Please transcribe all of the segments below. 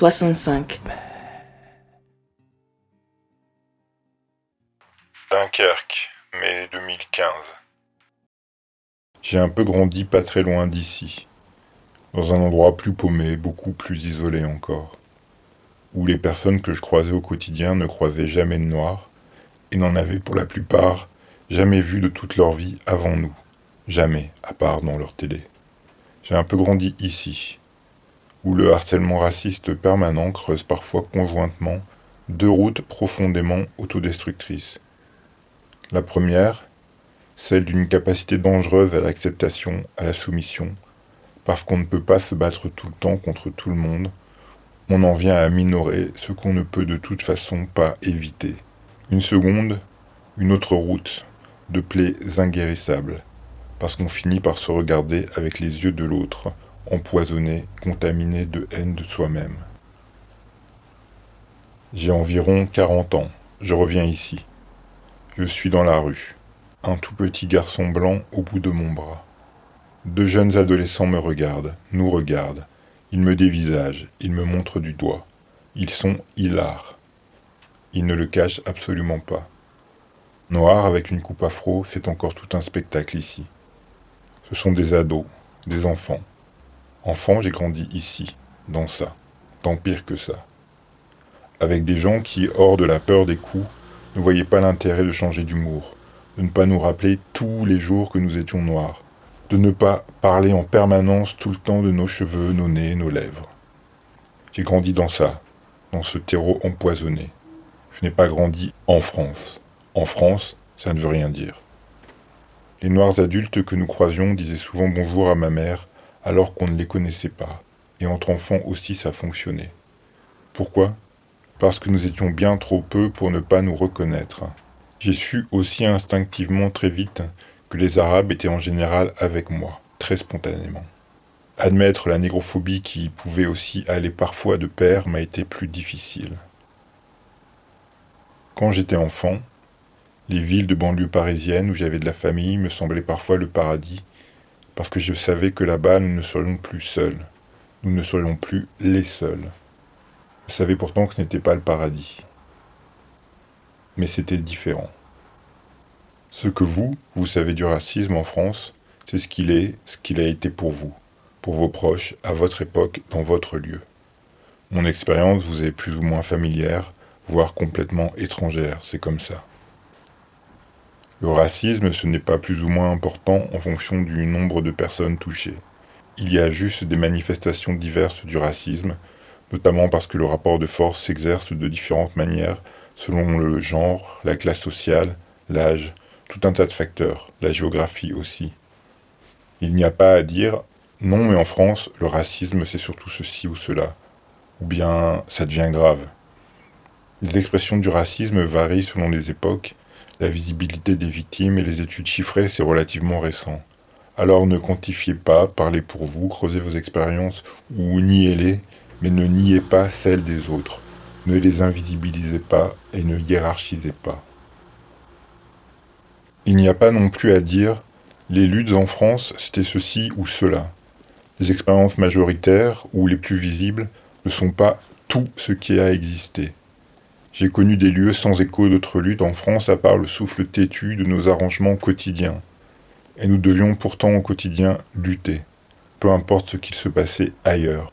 numéro 65. Dunkerque, mai 2015. J'ai un peu grandi pas très loin d'ici, dans un endroit plus paumé, beaucoup plus isolé encore, où les personnes que je croisais au quotidien ne croisaient jamais de noir et n'en avaient pour la plupart jamais vu de toute leur vie avant nous, jamais, à part dans leur télé. J'ai un peu grandi ici, où le harcèlement raciste permanent creuse parfois conjointement deux routes profondément autodestructrices. La première, celle d'une capacité dangereuse à l'acceptation, à la soumission, parce qu'on ne peut pas se battre tout le temps contre tout le monde, on en vient à minorer ce qu'on ne peut de toute façon pas éviter. Une seconde, une autre route, de plaies inguérissables, parce qu'on finit par se regarder avec les yeux de l'autre, empoisonné, contaminé de haine de soi-même. J'ai environ 40 ans, je reviens ici. Je suis dans la rue, un tout petit garçon blanc au bout de mon bras. Deux jeunes adolescents me regardent, nous regardent. Ils me dévisagent, ils me montrent du doigt. Ils sont hilars. Ils ne le cachent absolument pas. Noir avec une coupe afro, c'est encore tout un spectacle ici. Ce sont des ados, des enfants. Enfant, j'ai grandi ici, dans ça, tant pire que ça. Avec des gens qui, hors de la peur des coups, ne voyaient pas l'intérêt de changer d'humour, de ne pas nous rappeler tous les jours que nous étions noirs, de ne pas parler en permanence tout le temps de nos cheveux, nos nez, nos lèvres. J'ai grandi dans ça, dans ce terreau empoisonné. Je n'ai pas grandi en France. En France, ça ne veut rien dire. Les noirs adultes que nous croisions disaient souvent bonjour à ma mère alors qu'on ne les connaissait pas, et entre enfants aussi ça fonctionnait. Pourquoi? Parce que nous étions bien trop peu pour ne pas nous reconnaître. J'ai su aussi instinctivement très vite que les Arabes étaient en général avec moi, très spontanément. Admettre la négrophobie qui pouvait aussi aller parfois de pair m'a été plus difficile. Quand j'étais enfant, les villes de banlieue parisienne où j'avais de la famille me semblaient parfois le paradis, parce que je savais que là-bas nous ne serions plus seuls, nous ne serions plus les seuls. Je savais pourtant que ce n'était pas le paradis. Mais c'était différent. Ce que vous, vous savez du racisme en France, c'est ce qu'il est, ce qu'il a été pour vous, pour vos proches, à votre époque, dans votre lieu. Mon expérience vous est plus ou moins familière, voire complètement étrangère, c'est comme ça. Le racisme, ce n'est pas plus ou moins important en fonction du nombre de personnes touchées. Il y a juste des manifestations diverses du racisme, notamment parce que le rapport de force s'exerce de différentes manières selon le genre, la classe sociale, l'âge, tout un tas de facteurs, la géographie aussi. Il n'y a pas à dire non mais en France, le racisme c'est surtout ceci ou cela, ou bien ça devient grave. Les expressions du racisme varient selon les époques la visibilité des victimes et les études chiffrées, c'est relativement récent. Alors ne quantifiez pas, parlez pour vous, creusez vos expériences ou niez-les, mais ne niez pas celles des autres. Ne les invisibilisez pas et ne hiérarchisez pas. Il n'y a pas non plus à dire les luttes en France, c'était ceci ou cela. Les expériences majoritaires ou les plus visibles ne sont pas tout ce qui a existé. J'ai connu des lieux sans écho d'autres luttes en France à part le souffle têtu de nos arrangements quotidiens. Et nous devions pourtant au quotidien lutter, peu importe ce qu'il se passait ailleurs.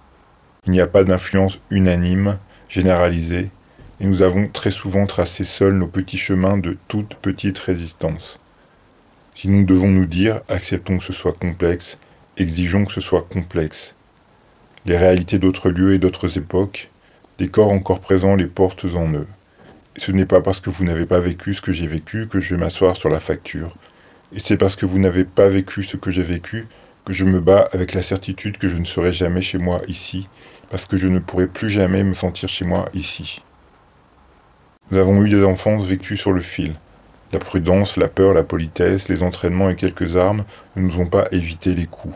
Il n'y a pas d'influence unanime, généralisée, et nous avons très souvent tracé seuls nos petits chemins de toute petite résistance. Si nous devons nous dire, acceptons que ce soit complexe, exigeons que ce soit complexe. Les réalités d'autres lieux et d'autres époques, des corps encore présents les portent en eux. Ce n'est pas parce que vous n'avez pas vécu ce que j'ai vécu que je vais m'asseoir sur la facture. Et c'est parce que vous n'avez pas vécu ce que j'ai vécu que je me bats avec la certitude que je ne serai jamais chez moi ici, parce que je ne pourrai plus jamais me sentir chez moi ici. Nous avons eu des enfances vécues sur le fil. La prudence, la peur, la politesse, les entraînements et quelques armes ne nous ont pas évité les coups.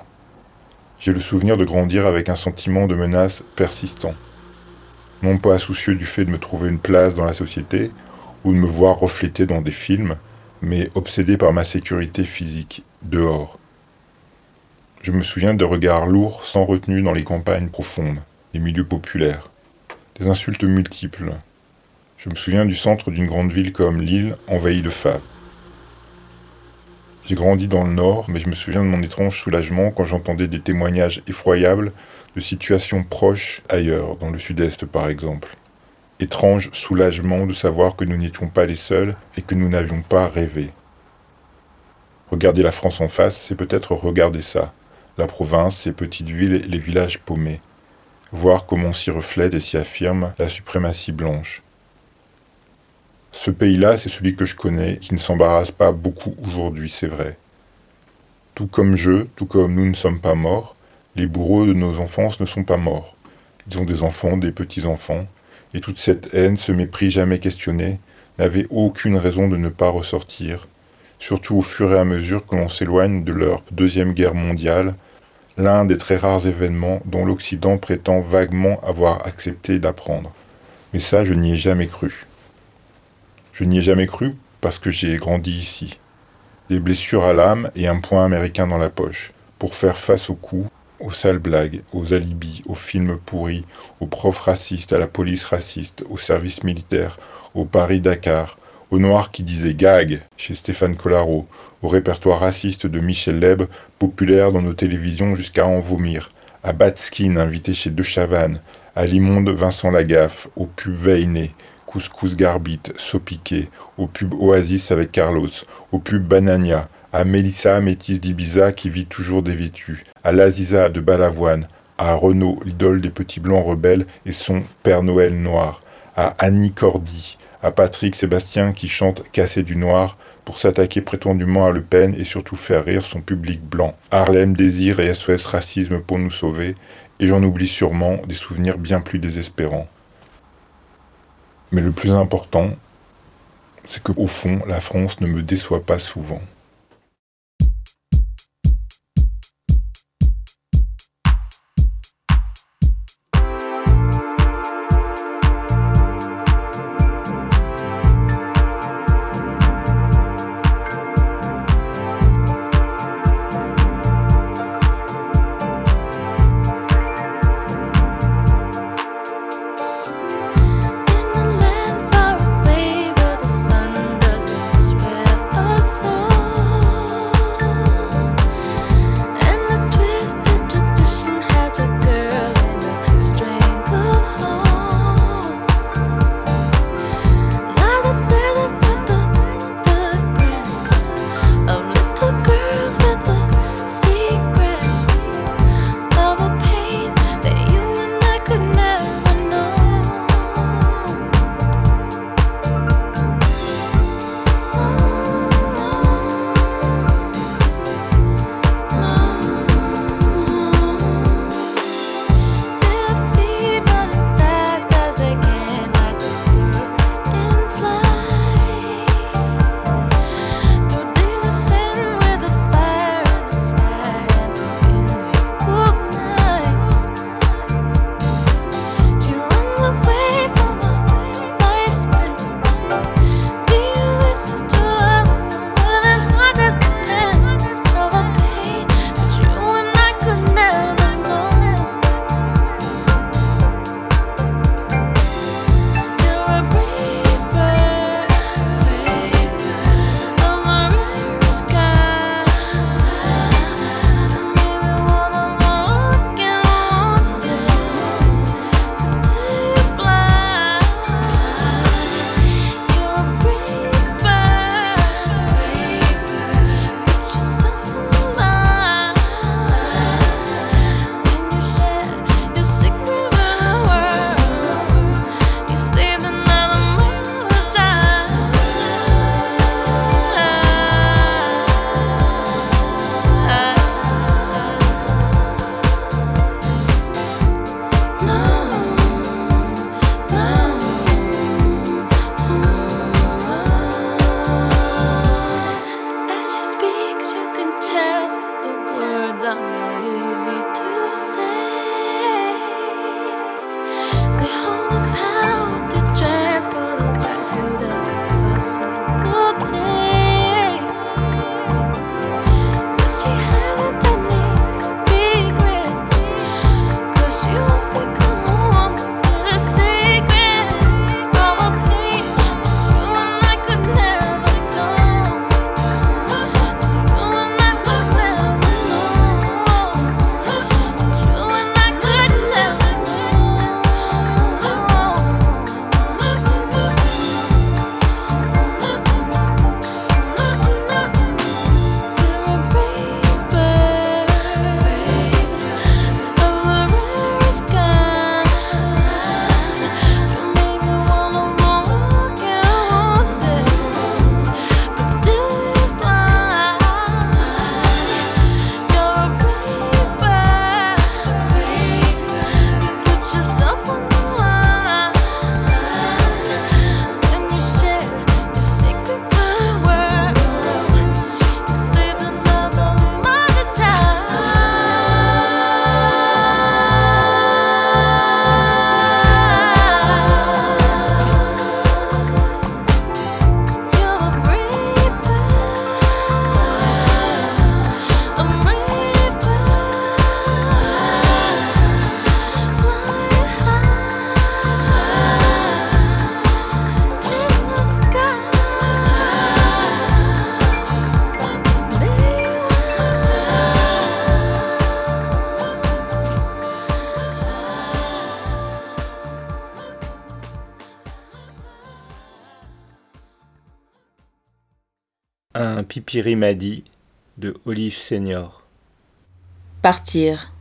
J'ai le souvenir de grandir avec un sentiment de menace persistant non pas soucieux du fait de me trouver une place dans la société ou de me voir reflété dans des films, mais obsédé par ma sécurité physique, dehors. Je me souviens de regards lourds sans retenue dans les campagnes profondes, les milieux populaires. Des insultes multiples. Je me souviens du centre d'une grande ville comme Lille, envahie de femmes. J'ai grandi dans le Nord, mais je me souviens de mon étrange soulagement quand j'entendais des témoignages effroyables de situations proches ailleurs, dans le Sud-Est par exemple. Étrange soulagement de savoir que nous n'étions pas les seuls et que nous n'avions pas rêvé. Regarder la France en face, c'est peut-être regarder ça, la province, ses petites villes et les villages paumés. Voir comment s'y reflète et s'y affirme la suprématie blanche. Ce pays-là, c'est celui que je connais, qui ne s'embarrasse pas beaucoup aujourd'hui, c'est vrai. Tout comme je, tout comme nous ne sommes pas morts, les bourreaux de nos enfances ne sont pas morts. Ils ont des enfants, des petits-enfants, et toute cette haine, ce mépris jamais questionné, n'avait aucune raison de ne pas ressortir, surtout au fur et à mesure que l'on s'éloigne de leur deuxième guerre mondiale, l'un des très rares événements dont l'Occident prétend vaguement avoir accepté d'apprendre. Mais ça, je n'y ai jamais cru. Je n'y ai jamais cru parce que j'ai grandi ici. Des blessures à l'âme et un point américain dans la poche, pour faire face aux coups, aux sales blagues, aux alibis, aux films pourris, aux profs racistes, à la police raciste, au service militaire, au Paris-Dakar, aux Noirs qui disaient gag chez Stéphane Collaro, au répertoire raciste de Michel Leb, populaire dans nos télévisions jusqu'à en vomir, à Batskin invité chez De Chavannes, à l'immonde Vincent Lagaffe, au pub Veiné, Couscous Garbit, Sopiqué, au pub Oasis avec Carlos, au pub Banania, à Mélissa métisse d'Ibiza qui vit toujours dévêtue, à l'Aziza de Balavoine, à Renaud, l'idole des petits blancs rebelles et son Père Noël noir, à Annie Cordy, à Patrick Sébastien qui chante Cassé du noir pour s'attaquer prétendument à Le Pen et surtout faire rire son public blanc. Harlem Désir et SOS Racisme pour nous sauver, et j'en oublie sûrement des souvenirs bien plus désespérants. Mais le plus important, c'est qu'au fond, la France ne me déçoit pas souvent. Pipirimadi de Olive Senior. Partir.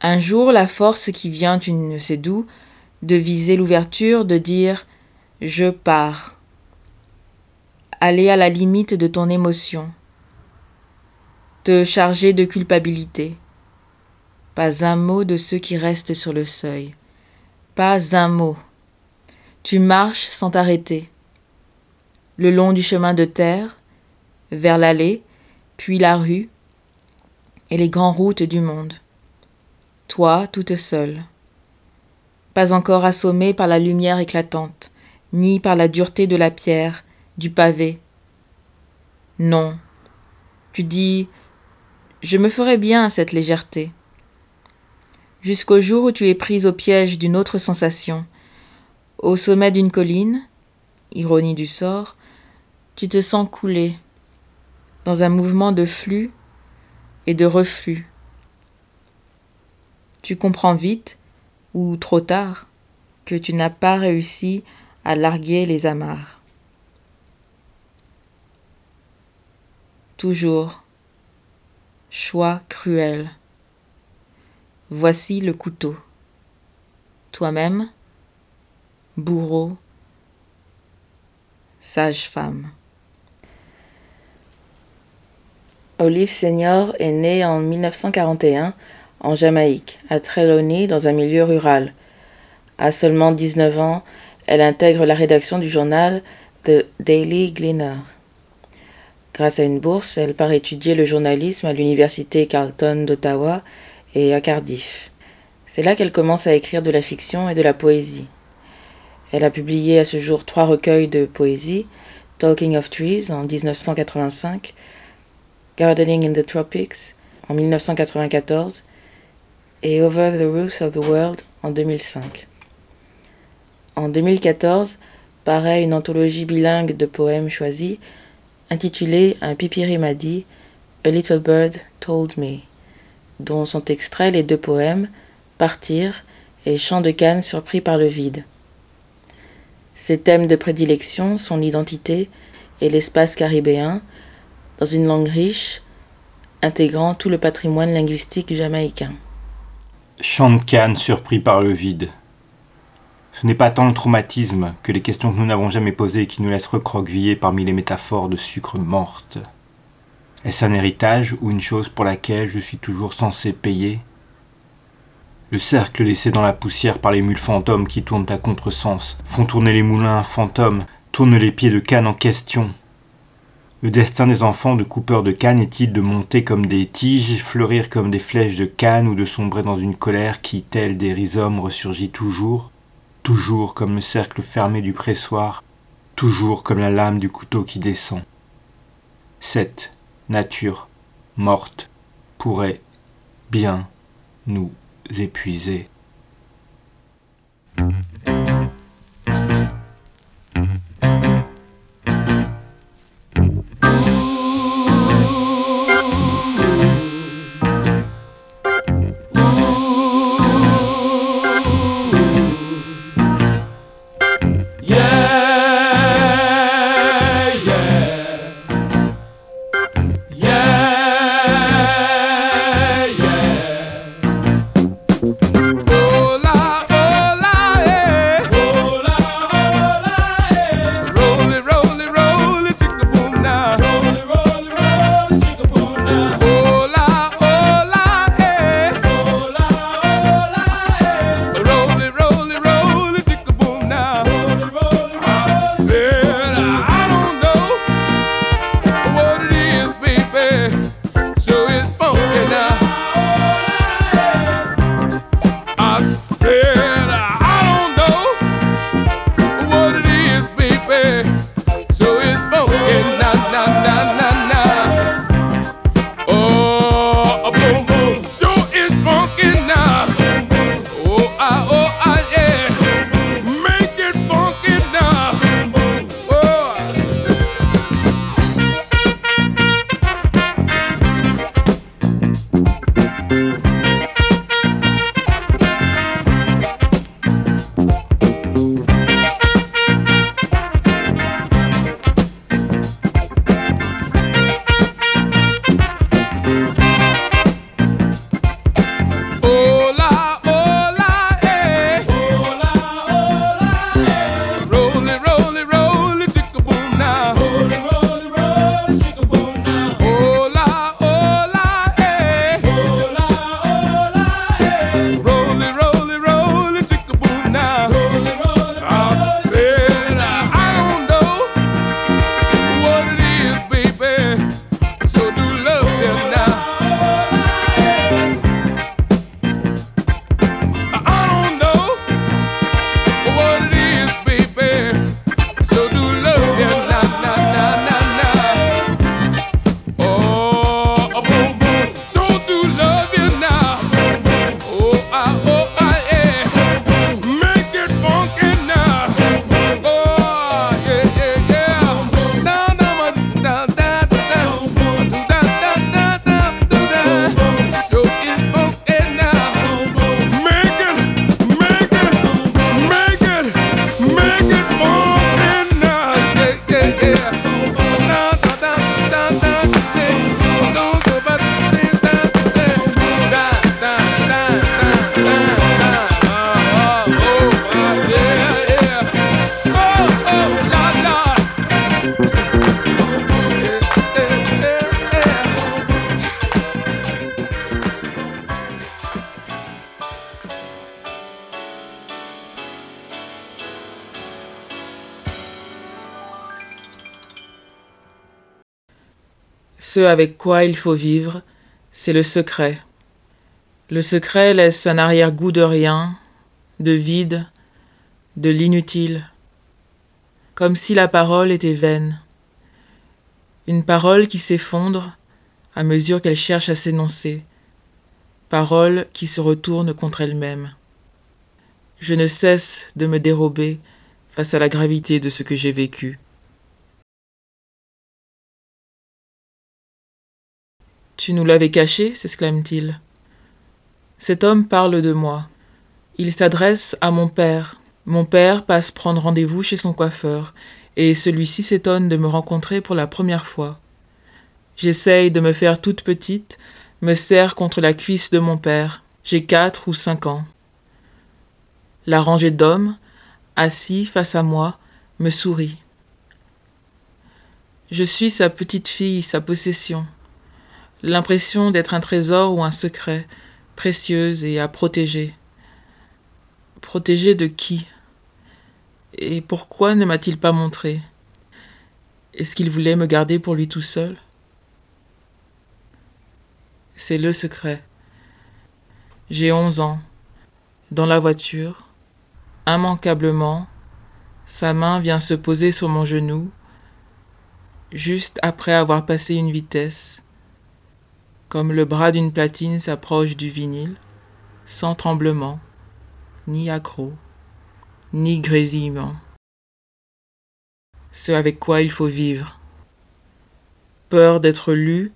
Un jour, la force qui vient, tu ne sais d'où, de viser l'ouverture, de dire Je pars. Aller à la limite de ton émotion. Te charger de culpabilité. Pas un mot de ceux qui restent sur le seuil. Pas un mot. Tu marches sans t'arrêter. Le long du chemin de terre, vers l'allée, puis la rue, et les grandes routes du monde. Toi, toute seule. Pas encore assommée par la lumière éclatante, ni par la dureté de la pierre, du pavé. Non. Tu dis Je me ferais bien à cette légèreté. Jusqu'au jour où tu es prise au piège d'une autre sensation. Au sommet d'une colline, ironie du sort, tu te sens couler dans un mouvement de flux et de reflux. Tu comprends vite, ou trop tard, que tu n'as pas réussi à larguer les amarres. Toujours, choix cruel. Voici le couteau. Toi-même, bourreau, sage-femme. Olive Senior est née en 1941 en Jamaïque, à Trelawney, dans un milieu rural. À seulement 19 ans, elle intègre la rédaction du journal The Daily Gleaner. Grâce à une bourse, elle part étudier le journalisme à l'université Carleton d'Ottawa et à Cardiff. C'est là qu'elle commence à écrire de la fiction et de la poésie. Elle a publié à ce jour trois recueils de poésie, Talking of Trees en 1985, Gardening in the Tropics en 1994 et Over the Roofs of the World en 2005. En 2014 paraît une anthologie bilingue de poèmes choisis intitulée Un pipiri m'a dit, A Little Bird Told Me, dont sont extraits les deux poèmes Partir et Chant de Cannes surpris par le vide. Ses thèmes de prédilection sont l'identité et l'espace caribéen, dans une langue riche, intégrant tout le patrimoine linguistique jamaïcain. Chant Cannes surpris par le vide. Ce n'est pas tant le traumatisme que les questions que nous n'avons jamais posées qui nous laissent recroqueviller parmi les métaphores de sucre morte. Est-ce un héritage ou une chose pour laquelle je suis toujours censé payer? Le cercle laissé dans la poussière par les mules fantômes qui tournent à contresens, font tourner les moulins fantômes, tournent les pieds de canne en question. Le destin des enfants de coupeurs de canne est-il de monter comme des tiges, fleurir comme des flèches de canne ou de sombrer dans une colère qui, telle des rhizomes, ressurgit toujours? Toujours comme le cercle fermé du pressoir, toujours comme la lame du couteau qui descend. Cette nature morte pourrait bien nous épuiser. Ce avec quoi il faut vivre, c'est le secret. Le secret laisse un arrière-goût de rien, de vide, de l'inutile, comme si la parole était vaine. Une parole qui s'effondre à mesure qu'elle cherche à s'énoncer, parole qui se retourne contre elle-même. Je ne cesse de me dérober face à la gravité de ce que j'ai vécu. Tu nous l'avais caché s'exclame-t-il. Cet homme parle de moi. Il s'adresse à mon père. Mon père passe prendre rendez-vous chez son coiffeur, et celui-ci s'étonne de me rencontrer pour la première fois. J'essaye de me faire toute petite, me serre contre la cuisse de mon père. J'ai quatre ou cinq ans. La rangée d'hommes, assis face à moi, me sourit. Je suis sa petite fille, sa possession l'impression d'être un trésor ou un secret, précieuse et à protéger. Protéger de qui? Et pourquoi ne m'a-t-il pas montré? Est-ce qu'il voulait me garder pour lui tout seul? C'est le secret. J'ai onze ans. Dans la voiture, immanquablement, sa main vient se poser sur mon genou, juste après avoir passé une vitesse comme le bras d'une platine s'approche du vinyle, sans tremblement, ni accroc, ni grésillement. Ce avec quoi il faut vivre. Peur d'être lu,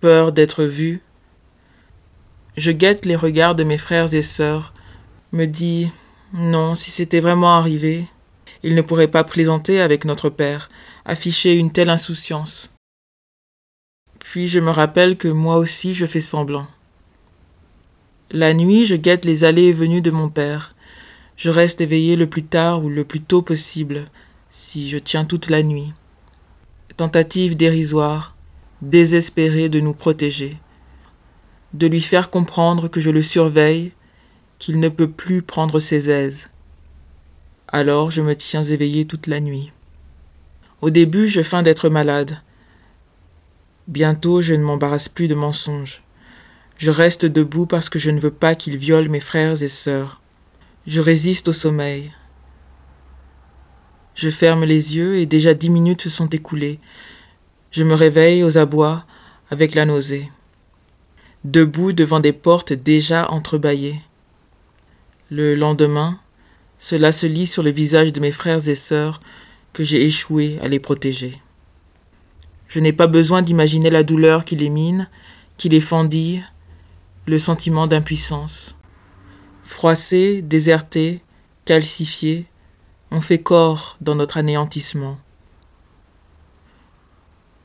peur d'être vu. Je guette les regards de mes frères et sœurs, me dis non, si c'était vraiment arrivé, il ne pourrait pas plaisanter avec notre père, afficher une telle insouciance. Puis je me rappelle que moi aussi je fais semblant. La nuit, je guette les allées et venues de mon père. Je reste éveillé le plus tard ou le plus tôt possible, si je tiens toute la nuit. Tentative dérisoire, désespérée de nous protéger, de lui faire comprendre que je le surveille, qu'il ne peut plus prendre ses aises. Alors je me tiens éveillé toute la nuit. Au début, je feins d'être malade. Bientôt je ne m'embarrasse plus de mensonges. Je reste debout parce que je ne veux pas qu'il viole mes frères et sœurs. Je résiste au sommeil. Je ferme les yeux et déjà dix minutes se sont écoulées. Je me réveille aux abois avec la nausée. Debout devant des portes déjà entrebâillées. Le lendemain, cela se lit sur le visage de mes frères et sœurs que j'ai échoué à les protéger. Je n'ai pas besoin d'imaginer la douleur qui les mine, qui les fendille, le sentiment d'impuissance. Froissés, désertés, calcifiés, on fait corps dans notre anéantissement.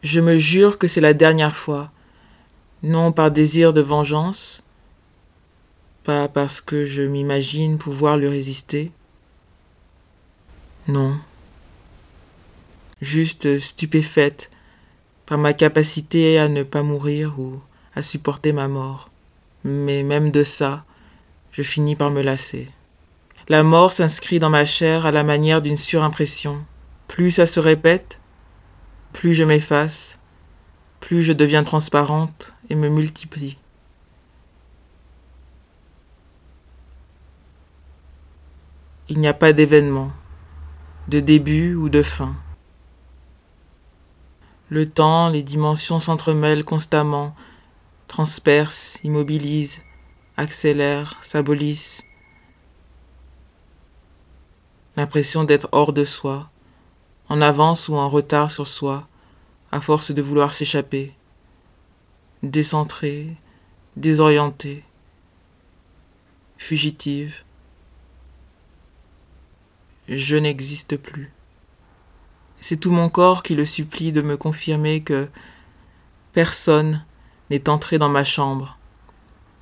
Je me jure que c'est la dernière fois, non par désir de vengeance, pas parce que je m'imagine pouvoir lui résister, non, juste stupéfaite par ma capacité à ne pas mourir ou à supporter ma mort. Mais même de ça, je finis par me lasser. La mort s'inscrit dans ma chair à la manière d'une surimpression. Plus ça se répète, plus je m'efface, plus je deviens transparente et me multiplie. Il n'y a pas d'événement, de début ou de fin. Le temps, les dimensions s'entremêlent constamment, transpercent, immobilisent, accélèrent, s'abolissent. L'impression d'être hors de soi, en avance ou en retard sur soi, à force de vouloir s'échapper, décentrée, désorientée, fugitive. Je n'existe plus. C'est tout mon corps qui le supplie de me confirmer que personne n'est entré dans ma chambre,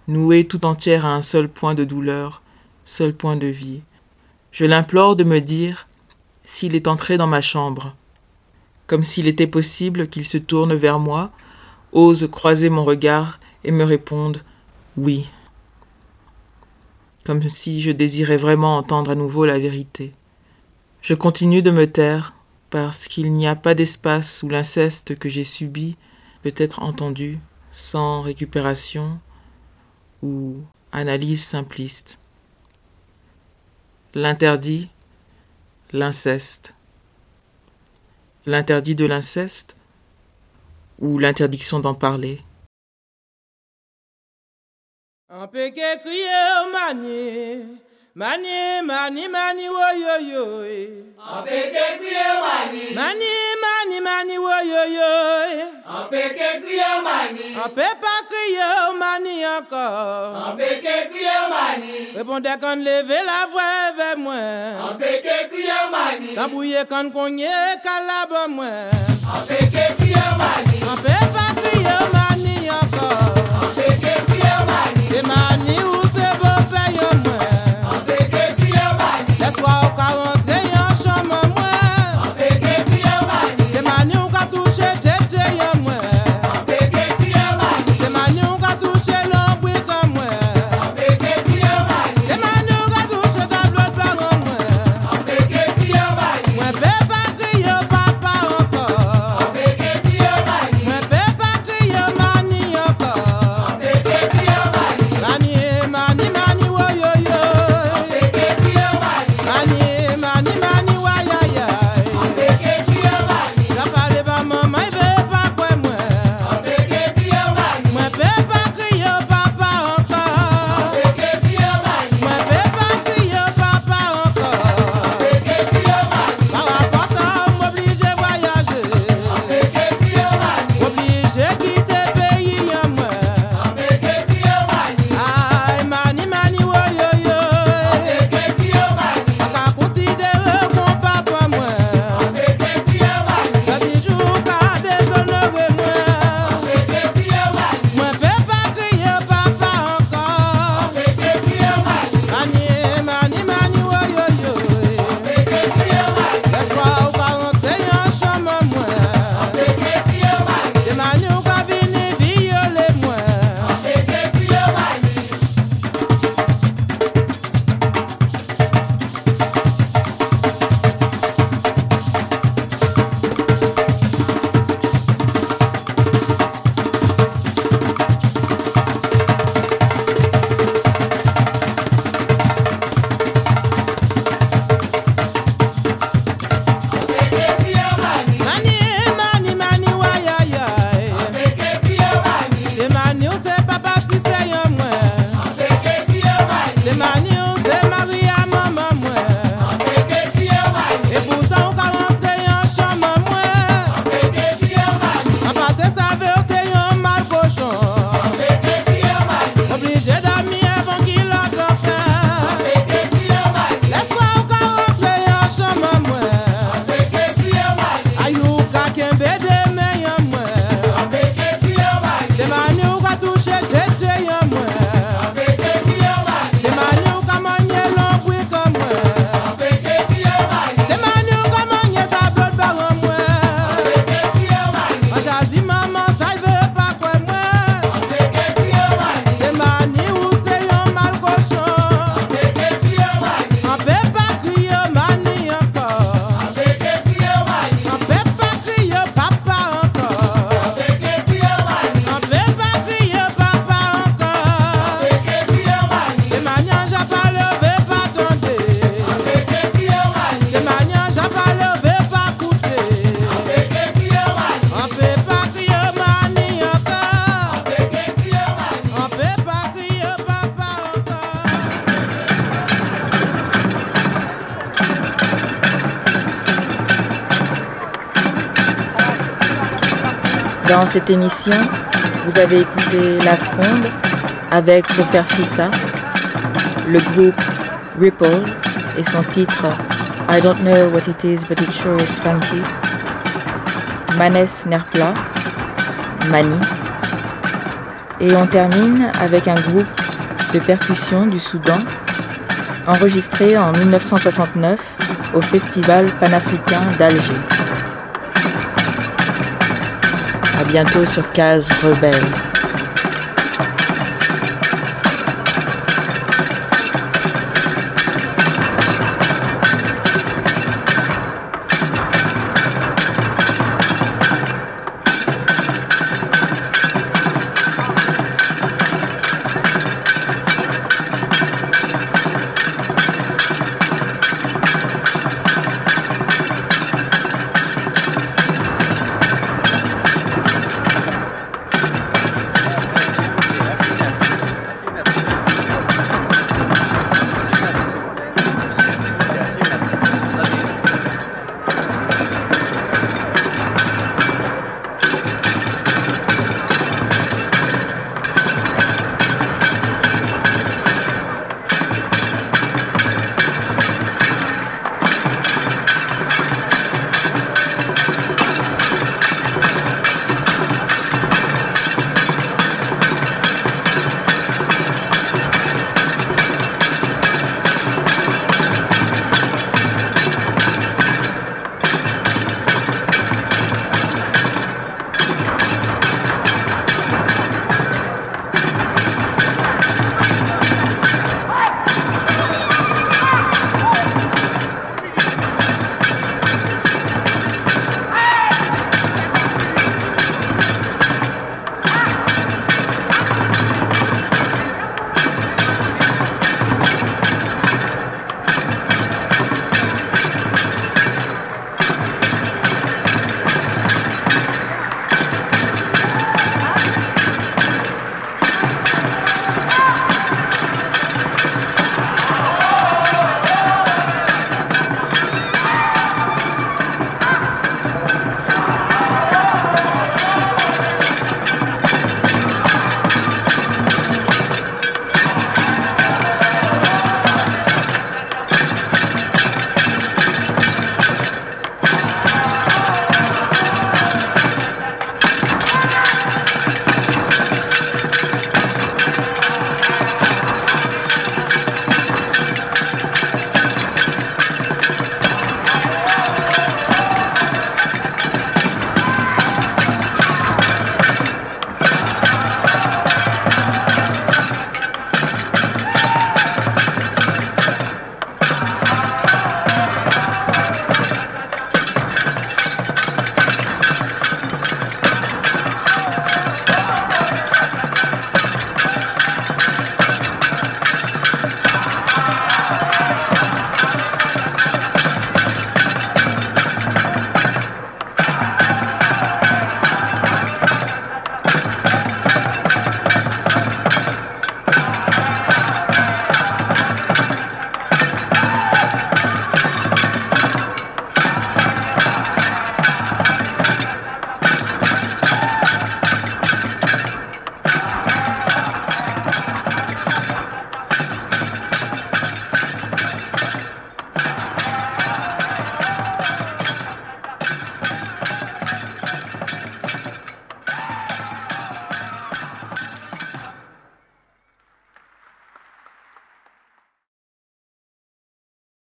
nouée tout entière à un seul point de douleur, seul point de vie. Je l'implore de me dire s'il est entré dans ma chambre, comme s'il était possible qu'il se tourne vers moi, ose croiser mon regard et me réponde oui, comme si je désirais vraiment entendre à nouveau la vérité. Je continue de me taire, parce qu'il n'y a pas d'espace où l'inceste que j'ai subi peut être entendu sans récupération ou analyse simpliste. L'interdit, l'inceste. L'interdit de l'inceste ou l'interdiction d'en parler. Mani, mani, mani, wo yo yo. Kriye mani. Mani, mani, mani, wo yo yo. Apeke kriye mani. Apepa kriye mani encore. Apeke kriye mani. Répondez la voix vers moi. Kriye mani. Quand kriye mani. Kriye mani encore. Kriye mani. Mani ou pessoal calantrenhão. Dans cette émission, vous avez écouté La Fronde avec le père Fissa, le groupe Ripple et son titre I Don't Know What It Is But It Sure Is Funky, Manes Nerpla, Mani. Et on termine avec un groupe de percussion du Soudan enregistré en 1969 au Festival panafricain d'Alger. bientôt sur Case Rebelle.